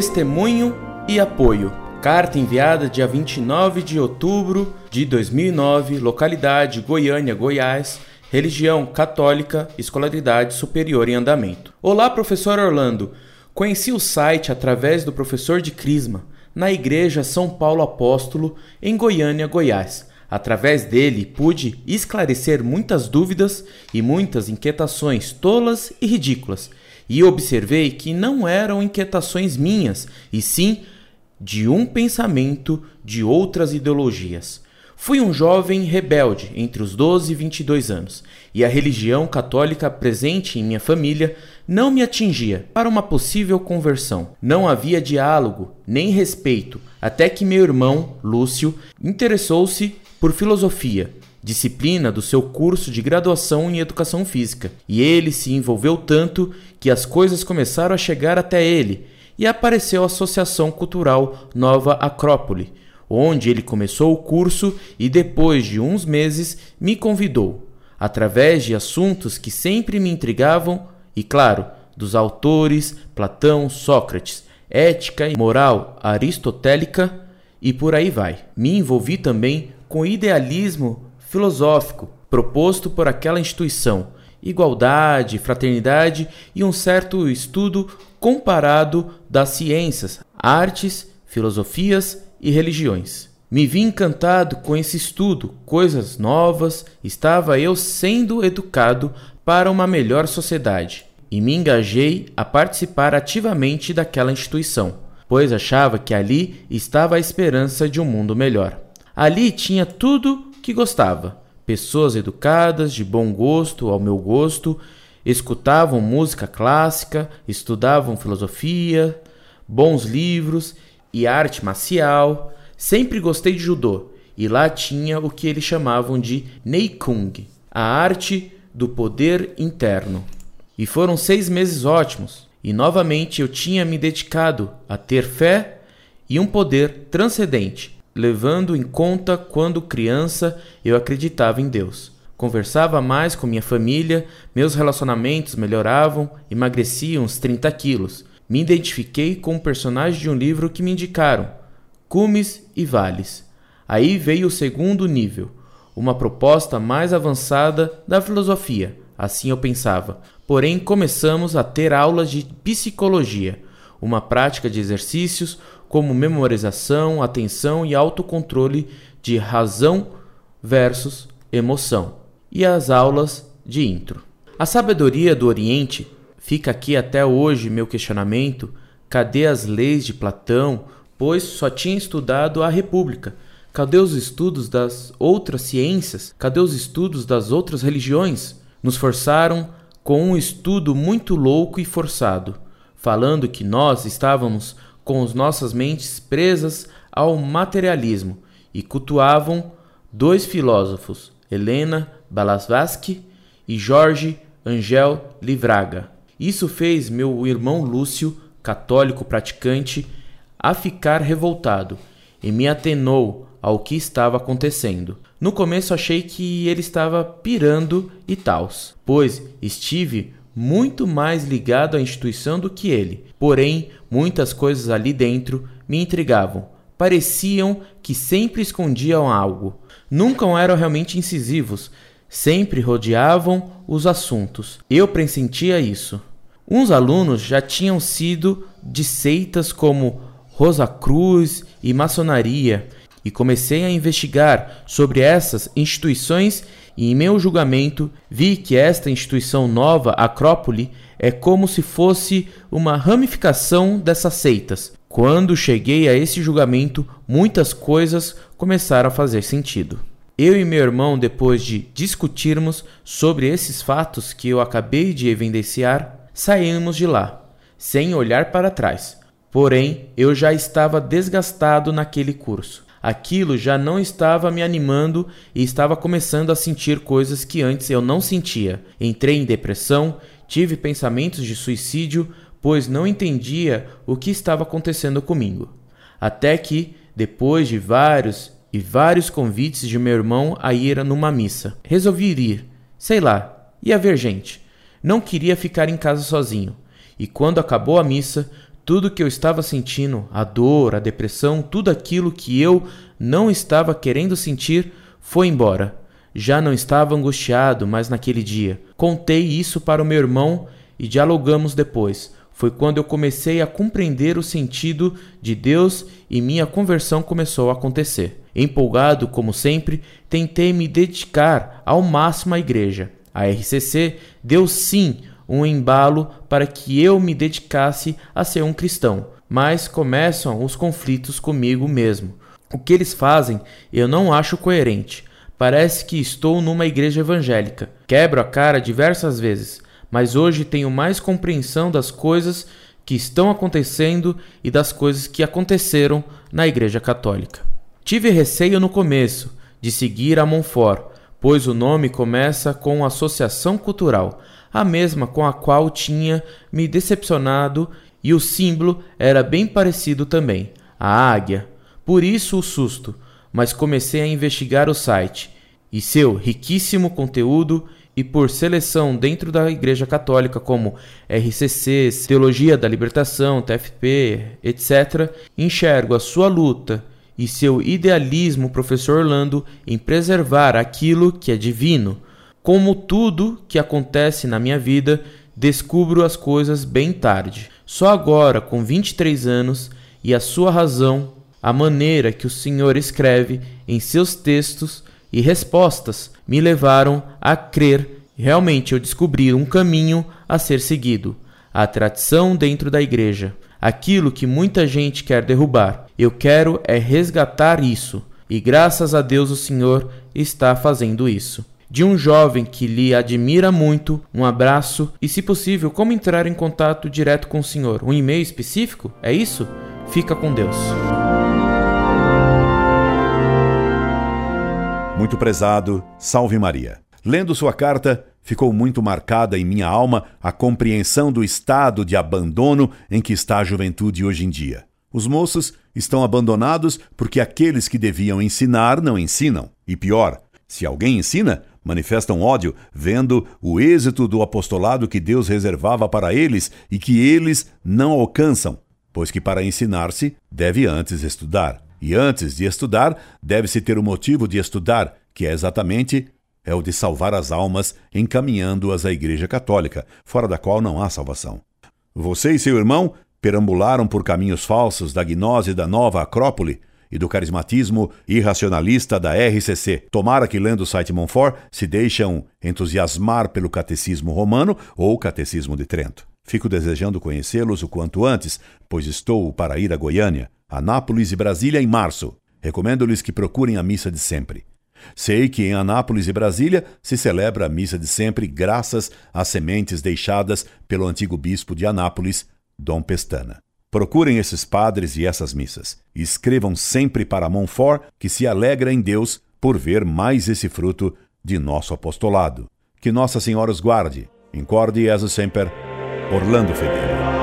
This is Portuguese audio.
Testemunho e apoio. Carta enviada dia 29 de outubro de 2009, localidade Goiânia, Goiás, religião católica, escolaridade superior em andamento. Olá, professor Orlando. Conheci o site através do professor de Crisma, na Igreja São Paulo Apóstolo, em Goiânia, Goiás. Através dele pude esclarecer muitas dúvidas e muitas inquietações tolas e ridículas e observei que não eram inquietações minhas, e sim de um pensamento de outras ideologias. Fui um jovem rebelde entre os 12 e 22 anos, e a religião católica presente em minha família não me atingia para uma possível conversão. Não havia diálogo nem respeito, até que meu irmão, Lúcio, interessou-se por filosofia disciplina do seu curso de graduação em educação física, e ele se envolveu tanto que as coisas começaram a chegar até ele e apareceu a Associação Cultural Nova Acrópole, onde ele começou o curso e depois de uns meses me convidou, através de assuntos que sempre me intrigavam e, claro, dos autores Platão, Sócrates, ética e moral aristotélica e por aí vai. Me envolvi também com idealismo filosófico proposto por aquela instituição, igualdade, fraternidade e um certo estudo comparado das ciências, artes, filosofias e religiões. Me vi encantado com esse estudo, coisas novas, estava eu sendo educado para uma melhor sociedade e me engajei a participar ativamente daquela instituição, pois achava que ali estava a esperança de um mundo melhor. Ali tinha tudo que gostava. Pessoas educadas, de bom gosto, ao meu gosto, escutavam música clássica, estudavam filosofia, bons livros e arte marcial. Sempre gostei de judô e lá tinha o que eles chamavam de Neikung, a arte do poder interno. E foram seis meses ótimos, e novamente eu tinha me dedicado a ter fé e um poder transcendente levando em conta quando criança eu acreditava em Deus. Conversava mais com minha família, meus relacionamentos melhoravam, emagreci uns 30 quilos. Me identifiquei com um personagem de um livro que me indicaram, Cumes e Vales. Aí veio o segundo nível, uma proposta mais avançada da filosofia, assim eu pensava. Porém, começamos a ter aulas de psicologia, uma prática de exercícios como memorização, atenção e autocontrole de razão versus emoção, e as aulas de intro. A sabedoria do Oriente fica aqui até hoje meu questionamento: cadê as leis de Platão? Pois só tinha estudado a República. Cadê os estudos das outras ciências? Cadê os estudos das outras religiões? Nos forçaram com um estudo muito louco e forçado, falando que nós estávamos com as nossas mentes presas ao materialismo e cultuavam dois filósofos, Helena Blavatsky e Jorge Angel Livraga. Isso fez meu irmão Lúcio, católico praticante, a ficar revoltado e me atenou ao que estava acontecendo. No começo achei que ele estava pirando e tals, pois estive muito mais ligado à instituição do que ele. Porém, muitas coisas ali dentro me intrigavam. Pareciam que sempre escondiam algo. Nunca eram realmente incisivos, sempre rodeavam os assuntos. Eu pressentia isso. Uns alunos já tinham sido de seitas como Rosa Cruz e maçonaria, e comecei a investigar sobre essas instituições e em meu julgamento vi que esta instituição nova, Acrópole, é como se fosse uma ramificação dessas seitas. Quando cheguei a esse julgamento, muitas coisas começaram a fazer sentido. Eu e meu irmão, depois de discutirmos sobre esses fatos que eu acabei de evidenciar, saímos de lá, sem olhar para trás. Porém, eu já estava desgastado naquele curso. Aquilo já não estava me animando e estava começando a sentir coisas que antes eu não sentia. Entrei em depressão, tive pensamentos de suicídio, pois não entendia o que estava acontecendo comigo. Até que, depois de vários e vários convites de meu irmão a ir numa missa, resolvi ir. Sei lá, ia ver gente. Não queria ficar em casa sozinho. E quando acabou a missa, Tudo que eu estava sentindo, a dor, a depressão, tudo aquilo que eu não estava querendo sentir, foi embora. Já não estava angustiado mais naquele dia. Contei isso para o meu irmão e dialogamos depois. Foi quando eu comecei a compreender o sentido de Deus e minha conversão começou a acontecer. Empolgado, como sempre, tentei me dedicar ao máximo à igreja. A RCC deu sim um embalo para que eu me dedicasse a ser um cristão, mas começam os conflitos comigo mesmo. O que eles fazem eu não acho coerente. Parece que estou numa igreja evangélica. Quebro a cara diversas vezes, mas hoje tenho mais compreensão das coisas que estão acontecendo e das coisas que aconteceram na Igreja Católica. Tive receio no começo de seguir a Monfort, pois o nome começa com associação cultural, a mesma com a qual tinha me decepcionado, e o símbolo era bem parecido também, a águia. Por isso o susto mas comecei a investigar o site e seu riquíssimo conteúdo e por seleção dentro da Igreja Católica como RCC, Teologia da Libertação, TFP, etc., enxergo a sua luta e seu idealismo, professor Orlando, em preservar aquilo que é divino. Como tudo que acontece na minha vida, descubro as coisas bem tarde. Só agora, com 23 anos, e a sua razão a maneira que o Senhor escreve em seus textos e respostas me levaram a crer. Realmente eu descobri um caminho a ser seguido, a tradição dentro da igreja, aquilo que muita gente quer derrubar. Eu quero é resgatar isso, e graças a Deus o Senhor está fazendo isso. De um jovem que lhe admira muito, um abraço e, se possível, como entrar em contato direto com o Senhor? Um e-mail específico? É isso? Fica com Deus. Muito prezado, salve Maria. Lendo sua carta, ficou muito marcada em minha alma a compreensão do estado de abandono em que está a juventude hoje em dia. Os moços estão abandonados porque aqueles que deviam ensinar não ensinam. E pior, se alguém ensina, manifestam ódio, vendo o êxito do apostolado que Deus reservava para eles e que eles não alcançam, pois que para ensinar-se deve antes estudar. E antes de estudar, deve-se ter o motivo de estudar, que é exatamente é o de salvar as almas, encaminhando-as à Igreja Católica, fora da qual não há salvação. Você e seu irmão perambularam por caminhos falsos da gnose da nova Acrópole e do carismatismo irracionalista da RCC. Tomara que, lendo o site Monfort, se deixam entusiasmar pelo catecismo romano ou catecismo de Trento. Fico desejando conhecê-los o quanto antes, pois estou para ir a Goiânia, Anápolis e Brasília em março. Recomendo-lhes que procurem a missa de sempre. Sei que em Anápolis e Brasília se celebra a missa de sempre graças às sementes deixadas pelo antigo bispo de Anápolis, Dom Pestana. Procurem esses padres e essas missas. E escrevam sempre para Montfort que se alegra em Deus por ver mais esse fruto de nosso apostolado. Que Nossa Senhora os guarde. Incorde Jesus Semper Orlando Fedeli.